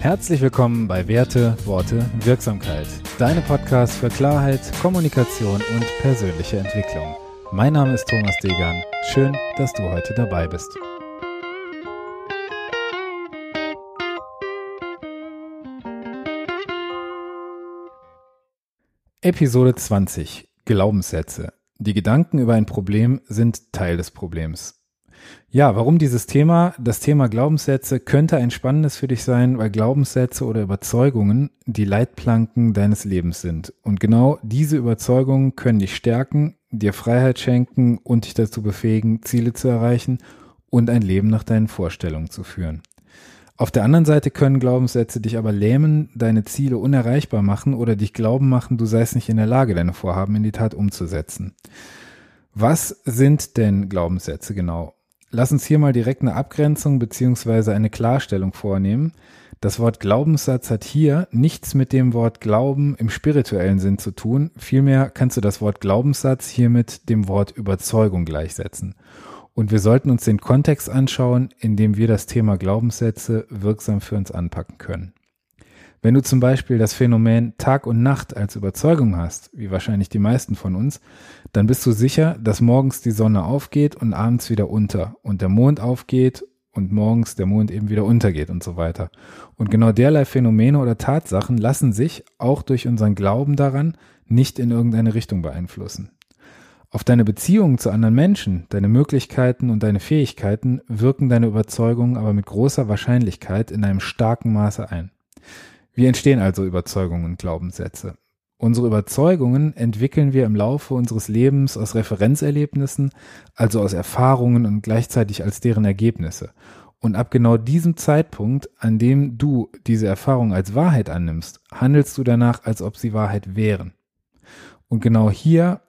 Herzlich willkommen bei Werte, Worte, Wirksamkeit. Deine Podcast für Klarheit, Kommunikation und persönliche Entwicklung. Mein Name ist Thomas Degan. Schön, dass du heute dabei bist. Episode 20 Glaubenssätze. Die Gedanken über ein Problem sind Teil des Problems. Ja, warum dieses Thema? Das Thema Glaubenssätze könnte ein spannendes für dich sein, weil Glaubenssätze oder Überzeugungen die Leitplanken deines Lebens sind. Und genau diese Überzeugungen können dich stärken, dir Freiheit schenken und dich dazu befähigen, Ziele zu erreichen und ein Leben nach deinen Vorstellungen zu führen. Auf der anderen Seite können Glaubenssätze dich aber lähmen, deine Ziele unerreichbar machen oder dich glauben machen, du seist nicht in der Lage, deine Vorhaben in die Tat umzusetzen. Was sind denn Glaubenssätze genau? Lass uns hier mal direkt eine Abgrenzung beziehungsweise eine Klarstellung vornehmen. Das Wort Glaubenssatz hat hier nichts mit dem Wort Glauben im spirituellen Sinn zu tun. Vielmehr kannst du das Wort Glaubenssatz hier mit dem Wort Überzeugung gleichsetzen. Und wir sollten uns den Kontext anschauen, in dem wir das Thema Glaubenssätze wirksam für uns anpacken können. Wenn du zum Beispiel das Phänomen Tag und Nacht als Überzeugung hast, wie wahrscheinlich die meisten von uns, dann bist du sicher, dass morgens die Sonne aufgeht und abends wieder unter und der Mond aufgeht und morgens der Mond eben wieder untergeht und so weiter. Und genau derlei Phänomene oder Tatsachen lassen sich auch durch unseren Glauben daran nicht in irgendeine Richtung beeinflussen. Auf deine Beziehungen zu anderen Menschen, deine Möglichkeiten und deine Fähigkeiten wirken deine Überzeugungen aber mit großer Wahrscheinlichkeit in einem starken Maße ein. Wie entstehen also Überzeugungen und Glaubenssätze? Unsere Überzeugungen entwickeln wir im Laufe unseres Lebens aus Referenzerlebnissen, also aus Erfahrungen und gleichzeitig als deren Ergebnisse. Und ab genau diesem Zeitpunkt, an dem du diese Erfahrung als Wahrheit annimmst, handelst du danach, als ob sie Wahrheit wären. Und genau hier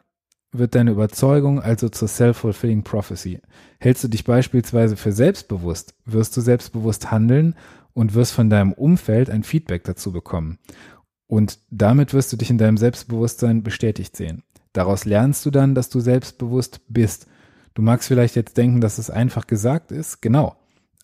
wird deine Überzeugung also zur self-fulfilling prophecy. Hältst du dich beispielsweise für selbstbewusst, wirst du selbstbewusst handeln und wirst von deinem Umfeld ein Feedback dazu bekommen. Und damit wirst du dich in deinem Selbstbewusstsein bestätigt sehen. Daraus lernst du dann, dass du selbstbewusst bist. Du magst vielleicht jetzt denken, dass es einfach gesagt ist. Genau.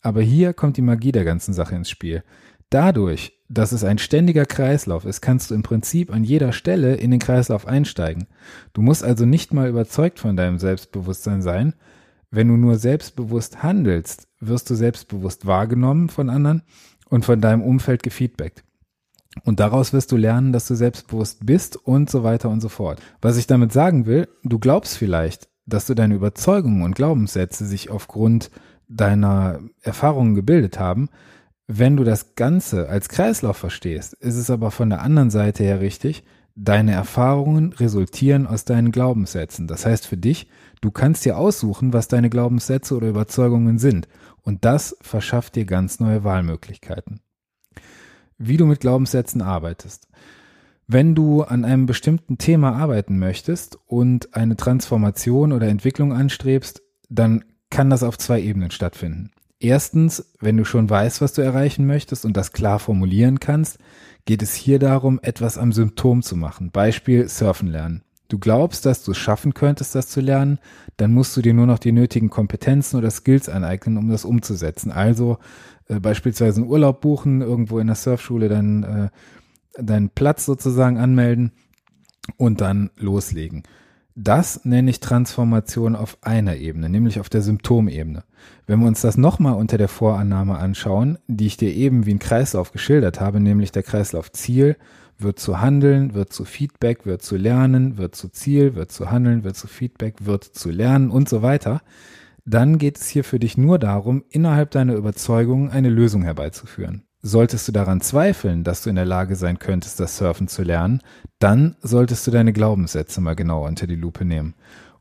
Aber hier kommt die Magie der ganzen Sache ins Spiel. Dadurch, dass es ein ständiger Kreislauf ist, kannst du im Prinzip an jeder Stelle in den Kreislauf einsteigen. Du musst also nicht mal überzeugt von deinem Selbstbewusstsein sein, wenn du nur selbstbewusst handelst, wirst du selbstbewusst wahrgenommen von anderen und von deinem Umfeld gefeedbackt. Und daraus wirst du lernen, dass du selbstbewusst bist und so weiter und so fort. Was ich damit sagen will, du glaubst vielleicht, dass du deine Überzeugungen und Glaubenssätze sich aufgrund deiner Erfahrungen gebildet haben. Wenn du das Ganze als Kreislauf verstehst, ist es aber von der anderen Seite her richtig, deine Erfahrungen resultieren aus deinen Glaubenssätzen. Das heißt für dich, Du kannst dir aussuchen, was deine Glaubenssätze oder Überzeugungen sind. Und das verschafft dir ganz neue Wahlmöglichkeiten. Wie du mit Glaubenssätzen arbeitest. Wenn du an einem bestimmten Thema arbeiten möchtest und eine Transformation oder Entwicklung anstrebst, dann kann das auf zwei Ebenen stattfinden. Erstens, wenn du schon weißt, was du erreichen möchtest und das klar formulieren kannst, geht es hier darum, etwas am Symptom zu machen. Beispiel Surfen lernen du glaubst, dass du es schaffen könntest, das zu lernen, dann musst du dir nur noch die nötigen Kompetenzen oder Skills aneignen, um das umzusetzen. Also äh, beispielsweise einen Urlaub buchen, irgendwo in der Surfschule dann äh, deinen Platz sozusagen anmelden und dann loslegen. Das nenne ich Transformation auf einer Ebene, nämlich auf der Symptomebene. Wenn wir uns das nochmal unter der Vorannahme anschauen, die ich dir eben wie ein Kreislauf geschildert habe, nämlich der Kreislauf Ziel, wird zu Handeln, wird zu Feedback, wird zu Lernen, wird zu Ziel, wird zu Handeln, wird zu Feedback, wird zu Lernen und so weiter, dann geht es hier für dich nur darum, innerhalb deiner Überzeugung eine Lösung herbeizuführen. Solltest du daran zweifeln, dass du in der Lage sein könntest, das Surfen zu lernen, dann solltest du deine Glaubenssätze mal genauer unter die Lupe nehmen.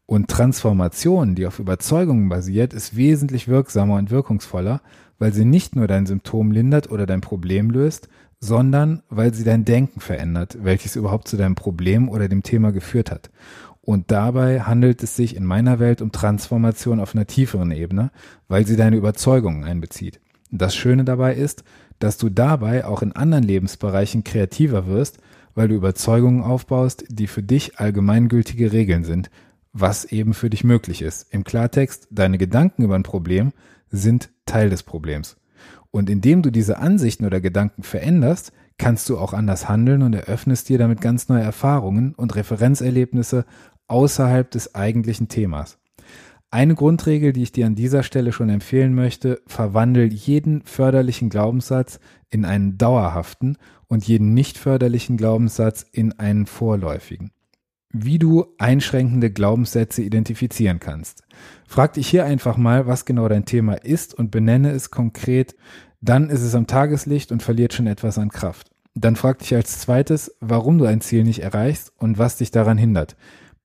Und Transformation, die auf Überzeugungen basiert, ist wesentlich wirksamer und wirkungsvoller, weil sie nicht nur dein Symptom lindert oder dein Problem löst, sondern weil sie dein Denken verändert, welches überhaupt zu deinem Problem oder dem Thema geführt hat. Und dabei handelt es sich in meiner Welt um Transformation auf einer tieferen Ebene, weil sie deine Überzeugungen einbezieht. Das Schöne dabei ist, dass du dabei auch in anderen Lebensbereichen kreativer wirst, weil du Überzeugungen aufbaust, die für dich allgemeingültige Regeln sind, was eben für dich möglich ist. Im Klartext, deine Gedanken über ein Problem sind Teil des Problems. Und indem du diese Ansichten oder Gedanken veränderst, kannst du auch anders handeln und eröffnest dir damit ganz neue Erfahrungen und Referenzerlebnisse außerhalb des eigentlichen Themas. Eine Grundregel, die ich dir an dieser Stelle schon empfehlen möchte, verwandel jeden förderlichen Glaubenssatz in einen dauerhaften und jeden nicht förderlichen Glaubenssatz in einen vorläufigen. Wie du einschränkende Glaubenssätze identifizieren kannst. Frag dich hier einfach mal, was genau dein Thema ist und benenne es konkret, dann ist es am Tageslicht und verliert schon etwas an Kraft. Dann frag dich als zweites, warum du ein Ziel nicht erreichst und was dich daran hindert.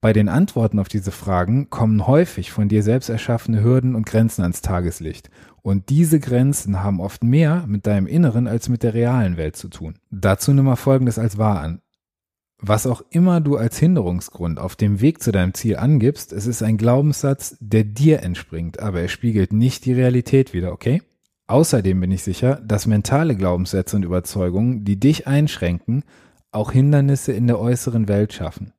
Bei den Antworten auf diese Fragen kommen häufig von dir selbst erschaffene Hürden und Grenzen ans Tageslicht. Und diese Grenzen haben oft mehr mit deinem Inneren als mit der realen Welt zu tun. Dazu nimm mal Folgendes als wahr an. Was auch immer du als Hinderungsgrund auf dem Weg zu deinem Ziel angibst, es ist ein Glaubenssatz, der dir entspringt, aber er spiegelt nicht die Realität wider, okay? Außerdem bin ich sicher, dass mentale Glaubenssätze und Überzeugungen, die dich einschränken, auch Hindernisse in der äußeren Welt schaffen.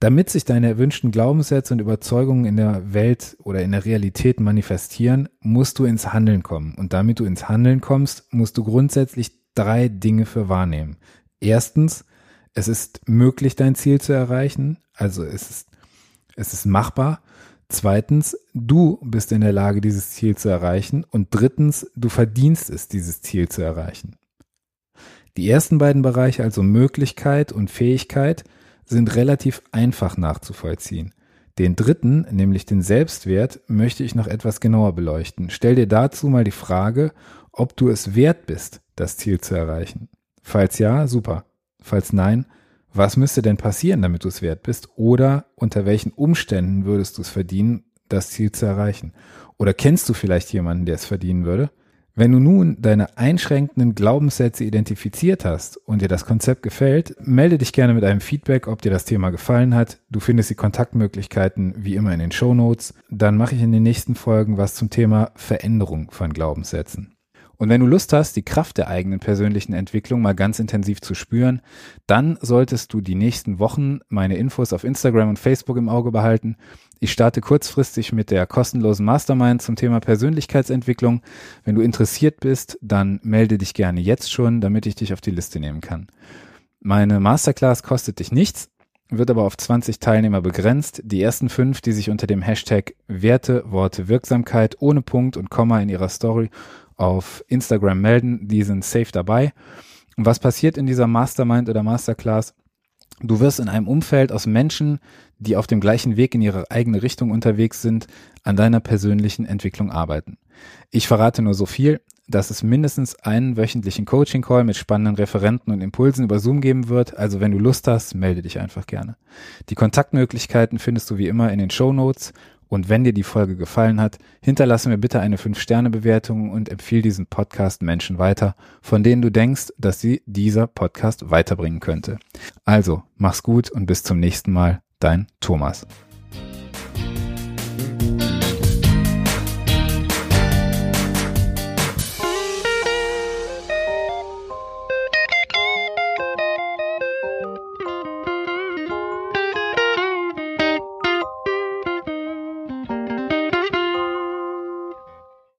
Damit sich deine erwünschten Glaubenssätze und Überzeugungen in der Welt oder in der Realität manifestieren, musst du ins Handeln kommen. Und damit du ins Handeln kommst, musst du grundsätzlich drei Dinge für wahrnehmen. Erstens, es ist möglich, dein Ziel zu erreichen. Also es ist, es ist machbar. Zweitens, du bist in der Lage, dieses Ziel zu erreichen. Und drittens, du verdienst es, dieses Ziel zu erreichen. Die ersten beiden Bereiche, also Möglichkeit und Fähigkeit, sind relativ einfach nachzuvollziehen. Den dritten, nämlich den Selbstwert, möchte ich noch etwas genauer beleuchten. Stell dir dazu mal die Frage, ob du es wert bist, das Ziel zu erreichen. Falls ja, super. Falls nein, was müsste denn passieren, damit du es wert bist? Oder unter welchen Umständen würdest du es verdienen, das Ziel zu erreichen? Oder kennst du vielleicht jemanden, der es verdienen würde? Wenn du nun deine einschränkenden Glaubenssätze identifiziert hast und dir das Konzept gefällt, melde dich gerne mit einem Feedback, ob dir das Thema gefallen hat. Du findest die Kontaktmöglichkeiten wie immer in den Show Notes. Dann mache ich in den nächsten Folgen was zum Thema Veränderung von Glaubenssätzen. Und wenn du Lust hast, die Kraft der eigenen persönlichen Entwicklung mal ganz intensiv zu spüren, dann solltest du die nächsten Wochen meine Infos auf Instagram und Facebook im Auge behalten. Ich starte kurzfristig mit der kostenlosen Mastermind zum Thema Persönlichkeitsentwicklung. Wenn du interessiert bist, dann melde dich gerne jetzt schon, damit ich dich auf die Liste nehmen kann. Meine Masterclass kostet dich nichts, wird aber auf 20 Teilnehmer begrenzt. Die ersten fünf, die sich unter dem Hashtag Werte, Worte, Wirksamkeit ohne Punkt und Komma in ihrer Story auf Instagram melden, die sind safe dabei. Und was passiert in dieser Mastermind oder Masterclass? Du wirst in einem Umfeld aus Menschen, die auf dem gleichen Weg in ihre eigene Richtung unterwegs sind, an deiner persönlichen Entwicklung arbeiten. Ich verrate nur so viel, dass es mindestens einen wöchentlichen Coaching-Call mit spannenden Referenten und Impulsen über Zoom geben wird. Also wenn du Lust hast, melde dich einfach gerne. Die Kontaktmöglichkeiten findest du wie immer in den Show Notes und wenn dir die Folge gefallen hat, hinterlasse mir bitte eine 5-Sterne-Bewertung und empfehle diesen Podcast Menschen weiter, von denen du denkst, dass sie dieser Podcast weiterbringen könnte. Also, mach's gut und bis zum nächsten Mal. Dein Thomas.